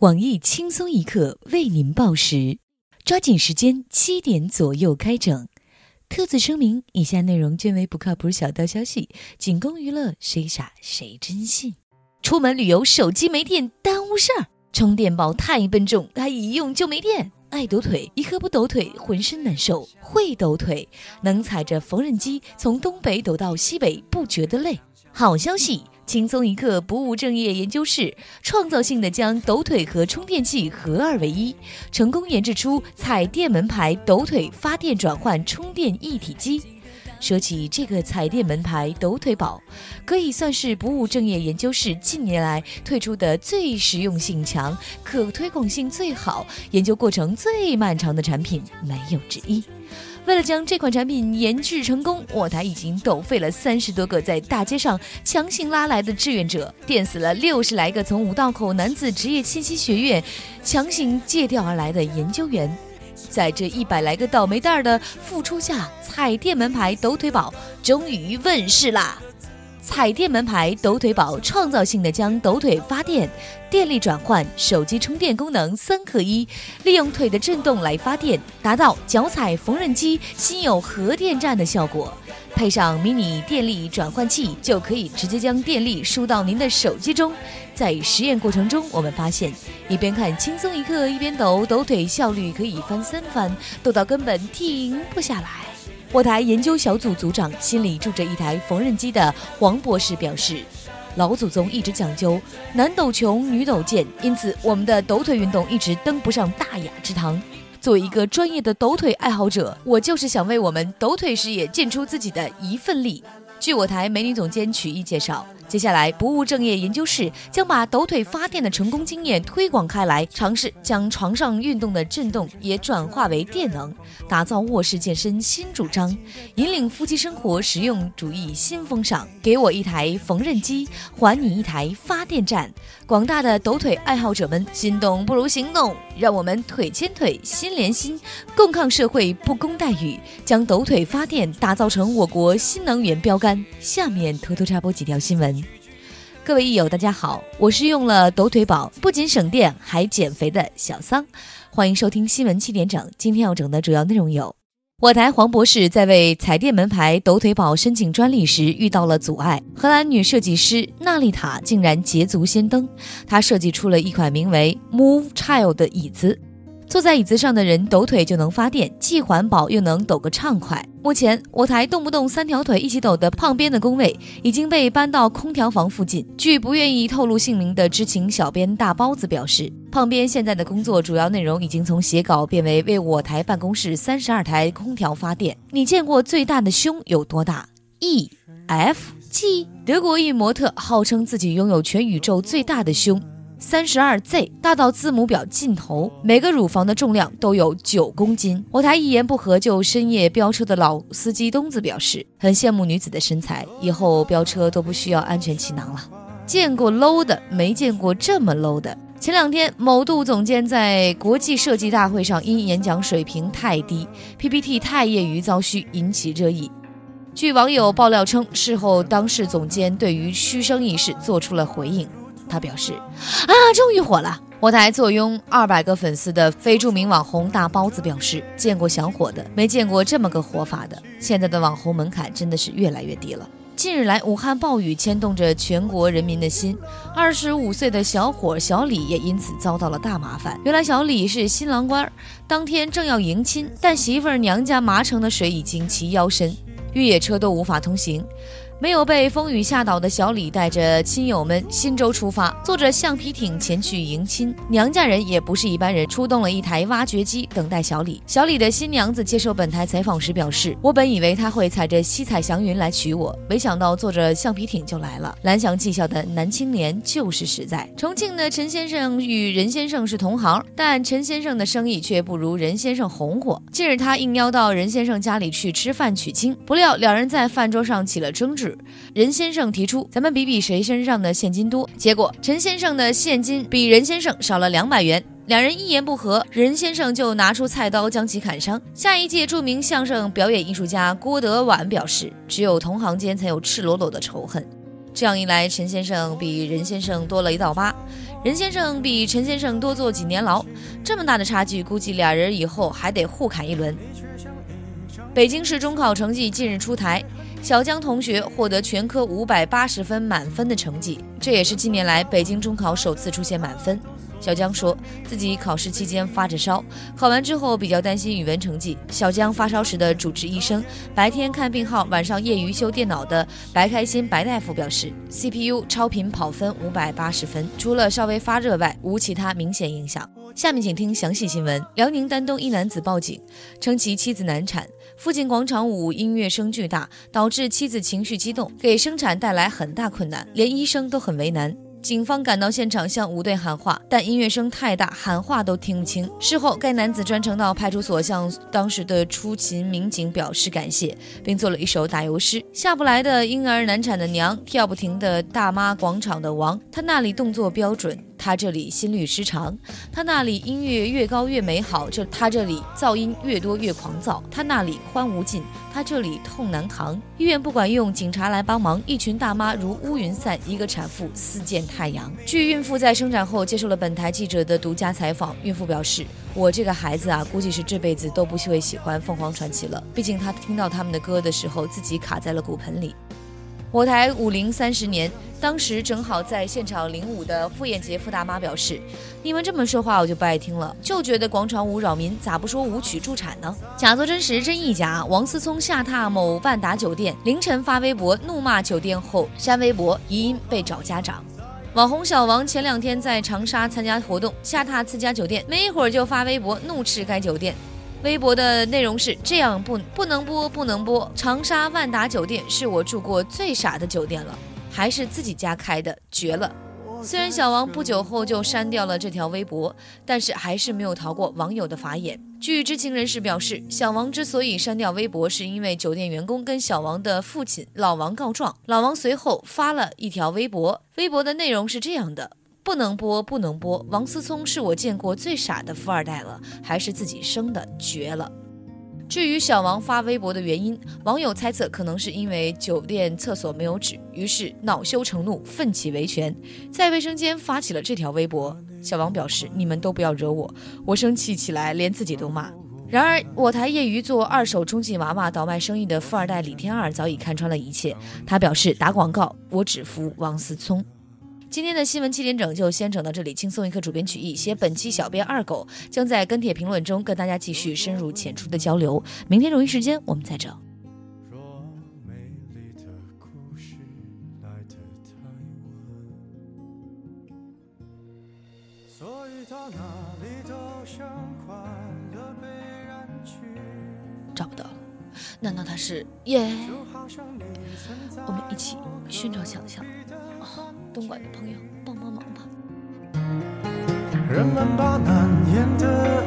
网易轻松一刻为您报时，抓紧时间，七点左右开整。特此声明：以下内容均为不靠谱小道消息，仅供娱乐，谁傻谁真信。出门旅游，手机没电耽误事儿，充电宝太笨重，它一用就没电。爱抖腿，一刻不抖腿浑身难受。会抖腿，能踩着缝纫机从东北抖到西北不觉得累。好消息！轻松一刻不务正业研究室创造性的将抖腿和充电器合二为一，成功研制出彩电门牌抖腿发电转换充电一体机。说起这个彩电门牌抖腿宝，可以算是不务正业研究室近年来推出的最实用性强、可推广性最好、研究过程最漫长的产品，没有之一。为了将这款产品研制成功，我台已经抖废了三十多个在大街上强行拉来的志愿者，电死了六十来个从五道口男子职业信息学院强行借调而来的研究员。在这一百来个倒霉蛋儿的付出下，彩电门牌抖腿宝终于问世啦！彩电门牌抖腿宝创造性的将抖腿发电、电力转换、手机充电功能三合一，利用腿的震动来发电，达到脚踩缝纫机、心有核电站的效果。配上迷你电力转换器，就可以直接将电力输到您的手机中。在实验过程中，我们发现，一边看轻松一刻，一边抖抖腿，效率可以翻三番，抖到根本停不下来。我台研究小组组长心里住着一台缝纫机的黄博士表示：“老祖宗一直讲究男抖穷，女抖贱，因此我们的抖腿运动一直登不上大雅之堂。作为一个专业的抖腿爱好者，我就是想为我们抖腿事业尽出自己的一份力。”据我台美女总监曲艺介绍。接下来，不务正业研究室将把抖腿发电的成功经验推广开来，尝试将床上运动的震动也转化为电能，打造卧室健身新主张，引领夫妻生活实用主义新风尚。给我一台缝纫机，还你一台发电站。广大的抖腿爱好者们，心动不如行动，让我们腿牵腿，心连心，共抗社会不公待遇，将抖腿发电打造成我国新能源标杆。下面偷偷插播几条新闻。各位益友，大家好，我是用了抖腿宝，不仅省电还减肥的小桑，欢迎收听新闻七点整。今天要整的主要内容有：我台黄博士在为彩电门牌抖腿宝申请专利时遇到了阻碍，荷兰女设计师娜丽塔竟然捷足先登，她设计出了一款名为 Move Child 的椅子。坐在椅子上的人抖腿就能发电，既环保又能抖个畅快。目前我台动不动三条腿一起抖的胖编的工位已经被搬到空调房附近。据不愿意透露姓名的知情小编大包子表示，胖编现在的工作主要内容已经从写稿变为为我台办公室三十二台空调发电。你见过最大的胸有多大？E F G 德国一模特号称自己拥有全宇宙最大的胸。三十二 Z 大到字母表尽头，每个乳房的重量都有九公斤。我台一言不合就深夜飙车的老司机东子表示，很羡慕女子的身材，以后飙车都不需要安全气囊了。见过 low 的，没见过这么 low 的。前两天，某度总监在国际设计大会上因演讲水平太低，PPT 太业余遭虚，引起热议。据网友爆料称，事后当事总监对于嘘声一事做出了回应。他表示：“啊，终于火了！我台坐拥二百个粉丝的非著名网红大包子表示，见过想火的，没见过这么个火法的。现在的网红门槛真的是越来越低了。近日来，武汉暴雨牵动着全国人民的心，二十五岁的小伙小李也因此遭到了大麻烦。原来小李是新郎官，当天正要迎亲，但媳妇儿娘家麻城的水已经齐腰深，越野车都无法通行。”没有被风雨吓倒的小李带着亲友们新州出发，坐着橡皮艇前去迎亲。娘家人也不是一般人，出动了一台挖掘机等待小李。小李的新娘子接受本台采访时表示：“我本以为他会踩着七彩祥云来娶我，没想到坐着橡皮艇就来了。蓝翔技校的男青年就是实在。”重庆的陈先生与任先生是同行，但陈先生的生意却不如任先生红火。近日，他应邀到任先生家里去吃饭娶亲，不料两人在饭桌上起了争执。任先生提出，咱们比比谁身上的现金多。结果陈先生的现金比任先生少了两百元，两人一言不合，任先生就拿出菜刀将其砍伤。下一届著名相声表演艺术家郭德婉表示，只有同行间才有赤裸裸的仇恨。这样一来，陈先生比任先生多了一道疤。任先生比陈先生多坐几年牢，这么大的差距，估计俩人以后还得互砍一轮。北京市中考成绩近日出台，小江同学获得全科五百八十分满分的成绩，这也是近年来北京中考首次出现满分。小江说自己考试期间发着烧，考完之后比较担心语文成绩。小江发烧时的主治医生，白天看病号、晚上业余修电脑的白开心白大夫表示，CPU 超频跑分五百八十分，除了稍微发热外，无其他明显影响。下面请听详细新闻：辽宁丹东一男子报警称其妻子难产，附近广场舞音乐声巨大，导致妻子情绪激动，给生产带来很大困难，连医生都很为难。警方赶到现场向舞队喊话，但音乐声太大，喊话都听不清。事后，该男子专程到派出所向当时的出勤民警表示感谢，并做了一首打油诗：下不来的婴儿难产的娘，跳不停的大妈广场的王，他那里动作标准。他这里心律失常，他那里音乐越高越美好，这他这里噪音越多越狂躁，他那里欢无尽，他这里痛难扛。医院不管用，警察来帮忙，一群大妈如乌云散，一个产妇似见太阳。据孕妇在生产后接受了本台记者的独家采访，孕妇表示：“我这个孩子啊，估计是这辈子都不会喜欢凤凰传奇了，毕竟他听到他们的歌的时候，自己卡在了骨盆里。”我台五零三十年，当时正好在现场领舞的傅艳杰傅大妈表示：“你们这么说话，我就不爱听了，就觉得广场舞扰民，咋不说舞曲助产呢？”假作真实，真亦假。王思聪下榻某万达酒店，凌晨发微博怒骂酒店后删微博，疑因被找家长。网红小王前两天在长沙参加活动，下榻自家酒店，没一会儿就发微博怒斥该酒店。微博的内容是这样：不不能播，不能播。长沙万达酒店是我住过最傻的酒店了，还是自己家开的，绝了。虽然小王不久后就删掉了这条微博，但是还是没有逃过网友的法眼。据知情人士表示，小王之所以删掉微博，是因为酒店员工跟小王的父亲老王告状。老王随后发了一条微博，微博的内容是这样的。不能播，不能播。王思聪是我见过最傻的富二代了，还是自己生的，绝了。至于小王发微博的原因，网友猜测可能是因为酒店厕所没有纸，于是恼羞成怒，奋起维权，在卫生间发起了这条微博。小王表示：“你们都不要惹我，我生气起来连自己都骂。”然而，我台业余做二手充气娃娃倒卖生意的富二代李天二早已看穿了一切，他表示：“打广告，我只服王思聪。”今天的新闻七点整就先整到这里，轻松一刻，主编曲艺，写本期小编二狗将在跟帖评论中跟大家继续深入浅出的交流。明天同一时间我们再整。所以到哪里都像快乐呗，难道他是耶？我们一起寻找想象。东莞的朋友，帮帮忙吧。人们把难言的